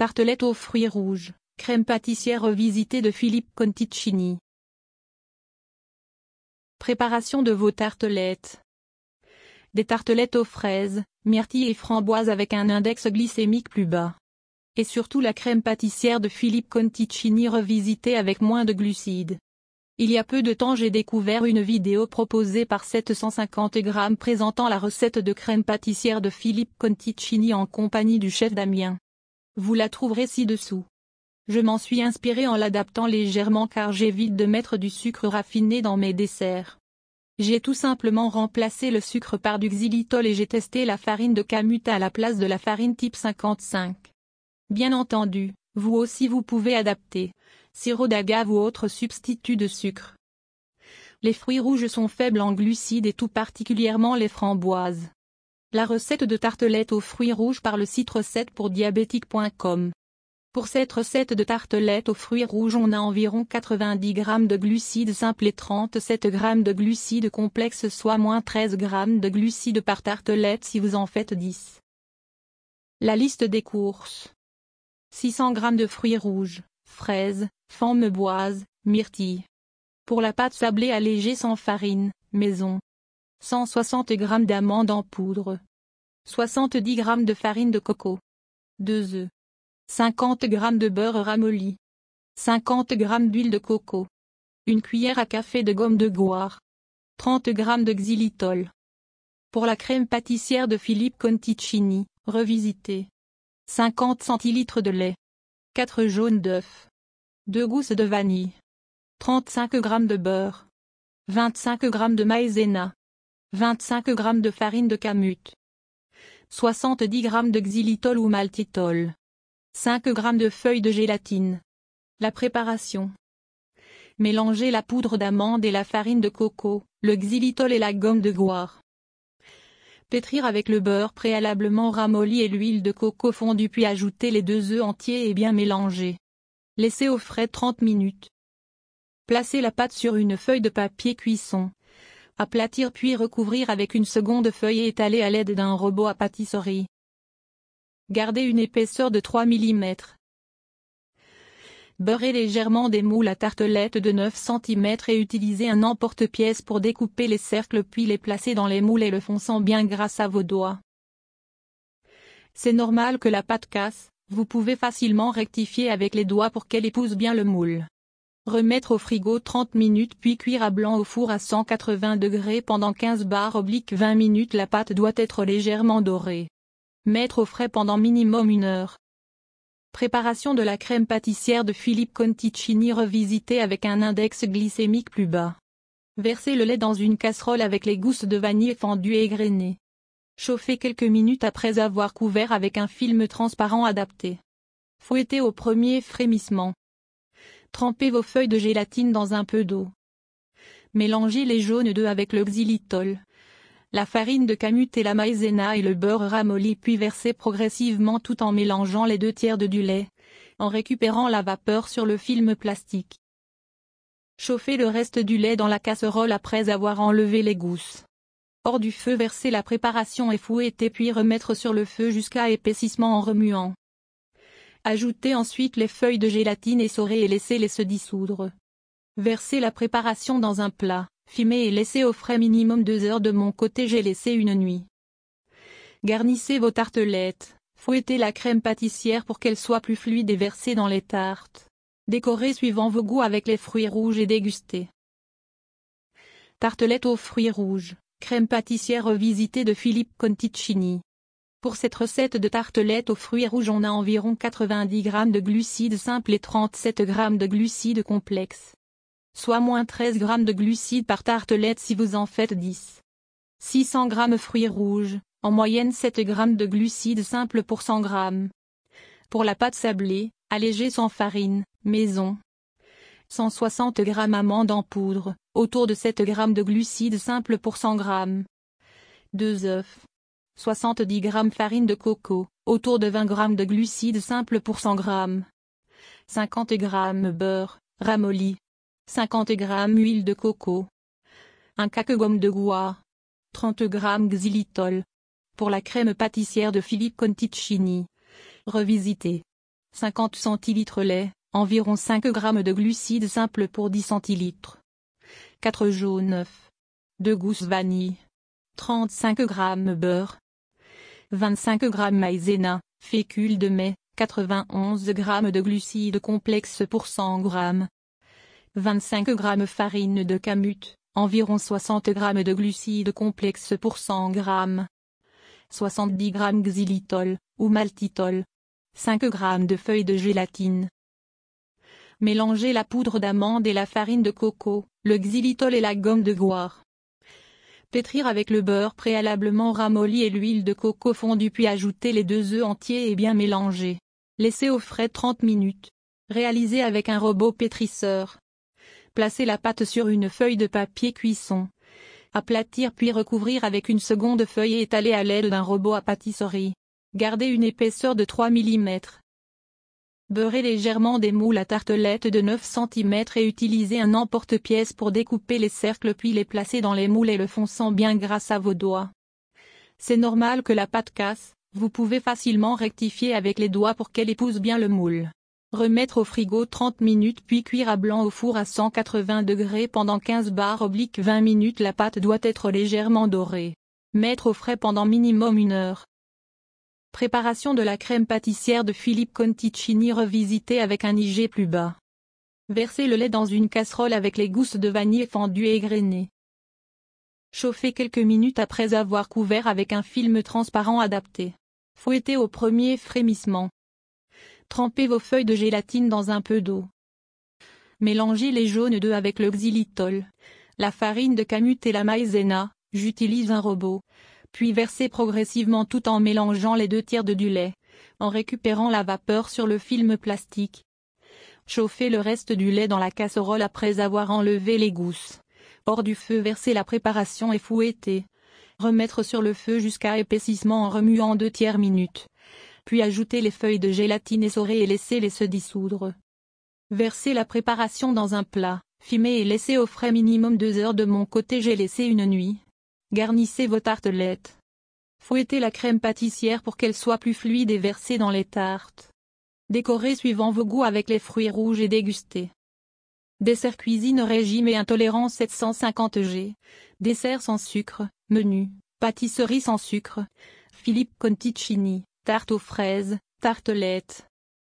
Tartelette aux fruits rouges, crème pâtissière revisitée de Philippe Conticini. Préparation de vos tartelettes. Des tartelettes aux fraises, myrtilles et framboises avec un index glycémique plus bas. Et surtout la crème pâtissière de Philippe Conticini revisitée avec moins de glucides. Il y a peu de temps j'ai découvert une vidéo proposée par 750 grammes présentant la recette de crème pâtissière de Philippe Conticini en compagnie du chef Damien. Vous la trouverez ci-dessous. Je m'en suis inspiré en l'adaptant légèrement car j'évite de mettre du sucre raffiné dans mes desserts. J'ai tout simplement remplacé le sucre par du xylitol et j'ai testé la farine de camut à la place de la farine type 55. Bien entendu, vous aussi vous pouvez adapter sirop d'agave ou autre substitut de sucre. Les fruits rouges sont faibles en glucides et tout particulièrement les framboises. La recette de tartelette aux fruits rouges par le site recette pour diabétique.com. Pour cette recette de tartelette aux fruits rouges on a environ 90 g de glucides simples et 37 g de glucides complexes soit moins 13 g de glucides par tartelette si vous en faites 10. La liste des courses. 600 g de fruits rouges, fraises, boise, myrtille. Pour la pâte sablée allégée sans farine, maison. 160 g d'amandes en poudre. 70 g de farine de coco. 2 œufs. 50 g de beurre ramolli. 50 g d'huile de coco. Une cuillère à café de gomme de goire. 30 g de xylitol. Pour la crème pâtissière de Philippe Conticini, revisité. 50 cl de lait. 4 jaunes d'œufs. 2 gousses de vanille. 35 g de beurre. 25 g de maïzena. 25 g de farine de camut. 70 g de xylitol ou maltitol. 5 g de feuilles de gélatine. La préparation. Mélangez la poudre d'amande et la farine de coco, le xylitol et la gomme de goire. Pétrir avec le beurre préalablement ramolli et l'huile de coco fondue puis ajouter les deux œufs entiers et bien mélanger. Laissez au frais 30 minutes. Placez la pâte sur une feuille de papier cuisson. Aplatir puis recouvrir avec une seconde feuille et étaler à l'aide d'un robot à pâtisserie. Gardez une épaisseur de 3 mm. Beurrez légèrement des moules à tartelettes de 9 cm et utilisez un emporte-pièce pour découper les cercles puis les placer dans les moules et le fonçant bien grâce à vos doigts. C'est normal que la pâte casse, vous pouvez facilement rectifier avec les doigts pour qu'elle épouse bien le moule. Remettre au frigo 30 minutes puis cuire à blanc au four à 180 degrés pendant 15 barres oblique 20 minutes la pâte doit être légèrement dorée. Mettre au frais pendant minimum une heure. Préparation de la crème pâtissière de Philippe Conticini revisitée avec un index glycémique plus bas. Versez le lait dans une casserole avec les gousses de vanille fendues et égrenées. Chauffez quelques minutes après avoir couvert avec un film transparent adapté. Fouettez au premier frémissement. Trempez vos feuilles de gélatine dans un peu d'eau. Mélangez les jaunes d'œufs avec le xylitol, la farine de camut et la maïzena et le beurre ramolli puis versez progressivement tout en mélangeant les deux tiers de du lait, en récupérant la vapeur sur le film plastique. Chauffez le reste du lait dans la casserole après avoir enlevé les gousses. Hors du feu versez la préparation et fouettez puis remettre sur le feu jusqu'à épaississement en remuant. Ajoutez ensuite les feuilles de gélatine essorées et laissez-les se dissoudre. Versez la préparation dans un plat. Fumez et laissez au frais minimum deux heures de mon côté j'ai laissé une nuit. Garnissez vos tartelettes, fouettez la crème pâtissière pour qu'elle soit plus fluide et versez dans les tartes. Décorez suivant vos goûts avec les fruits rouges et dégustez. Tartelette aux fruits rouges, crème pâtissière revisitée de Philippe Conticini. Pour cette recette de tartelette aux fruits rouges on a environ 90 g de glucides simples et 37 g de glucides complexes soit moins 13 g de glucides par tartelette si vous en faites 10. 600 g fruits rouges, en moyenne 7 g de glucides simples pour 100 g. Pour la pâte sablée, allégée sans farine, maison. 160 g amandes en poudre, autour de 7 g de glucides simples pour 100 g. 2 œufs. 70 g farine de coco, autour de 20 g de glucides simples pour 100 g. 50 g beurre, ramolli, 50 g huile de coco, un gomme de goua, 30 g xylitol. Pour la crème pâtissière de Philippe Conticini. Revisité. 50 cl lait, environ 5 g de glucides simples pour 10 cl. 4 jaunes œufs. 2 gousses vanille. 35 g beurre. 25 g maïzena, fécule de mai, 91 g de glucides complexes pour 100 g. 25 g farine de camut, environ 60 g de glucides complexes pour 100 g. 70 g xylitol, ou maltitol. 5 g de feuilles de gélatine. Mélangez la poudre d'amande et la farine de coco, le xylitol et la gomme de goire. Pétrir avec le beurre préalablement ramolli et l'huile de coco fondue puis ajouter les deux œufs entiers et bien mélanger. Laissez au frais 30 minutes. Réalisez avec un robot pétrisseur. Placez la pâte sur une feuille de papier cuisson. Aplatir puis recouvrir avec une seconde feuille et étaler à l'aide d'un robot à pâtisserie. Gardez une épaisseur de 3 mm. Beurrez légèrement des moules à tartelettes de 9 cm et utilisez un emporte-pièce pour découper les cercles puis les placer dans les moules et le fonçant bien grâce à vos doigts. C'est normal que la pâte casse, vous pouvez facilement rectifier avec les doigts pour qu'elle épouse bien le moule. Remettre au frigo 30 minutes puis cuire à blanc au four à 180 degrés pendant 15 barres oblique 20 minutes la pâte doit être légèrement dorée. Mettre au frais pendant minimum une heure. Préparation de la crème pâtissière de Philippe Conticini revisitée avec un IG plus bas. Versez le lait dans une casserole avec les gousses de vanille fendues et égrenées. Chauffez quelques minutes après avoir couvert avec un film transparent adapté. Fouettez au premier frémissement. Trempez vos feuilles de gélatine dans un peu d'eau. Mélangez les jaunes d'œufs avec le xylitol, la farine de camut et la maïzena, j'utilise un robot puis verser progressivement tout en mélangeant les deux tiers de du lait, en récupérant la vapeur sur le film plastique. Chauffer le reste du lait dans la casserole après avoir enlevé les gousses. Hors du feu verser la préparation et fouetter. Remettre sur le feu jusqu'à épaississement en remuant deux tiers minutes. Puis ajouter les feuilles de gélatine essorées et laisser les se dissoudre. Verser la préparation dans un plat, fumer et laisser au frais minimum deux heures de mon côté j'ai laissé une nuit. Garnissez vos tartelettes. Fouettez la crème pâtissière pour qu'elle soit plus fluide et versez dans les tartes. Décorez suivant vos goûts avec les fruits rouges et dégustez. Dessert cuisine régime et intolérance 750 g. Dessert sans sucre, menu, pâtisserie sans sucre. Philippe Conticini, tarte aux fraises, tartelettes.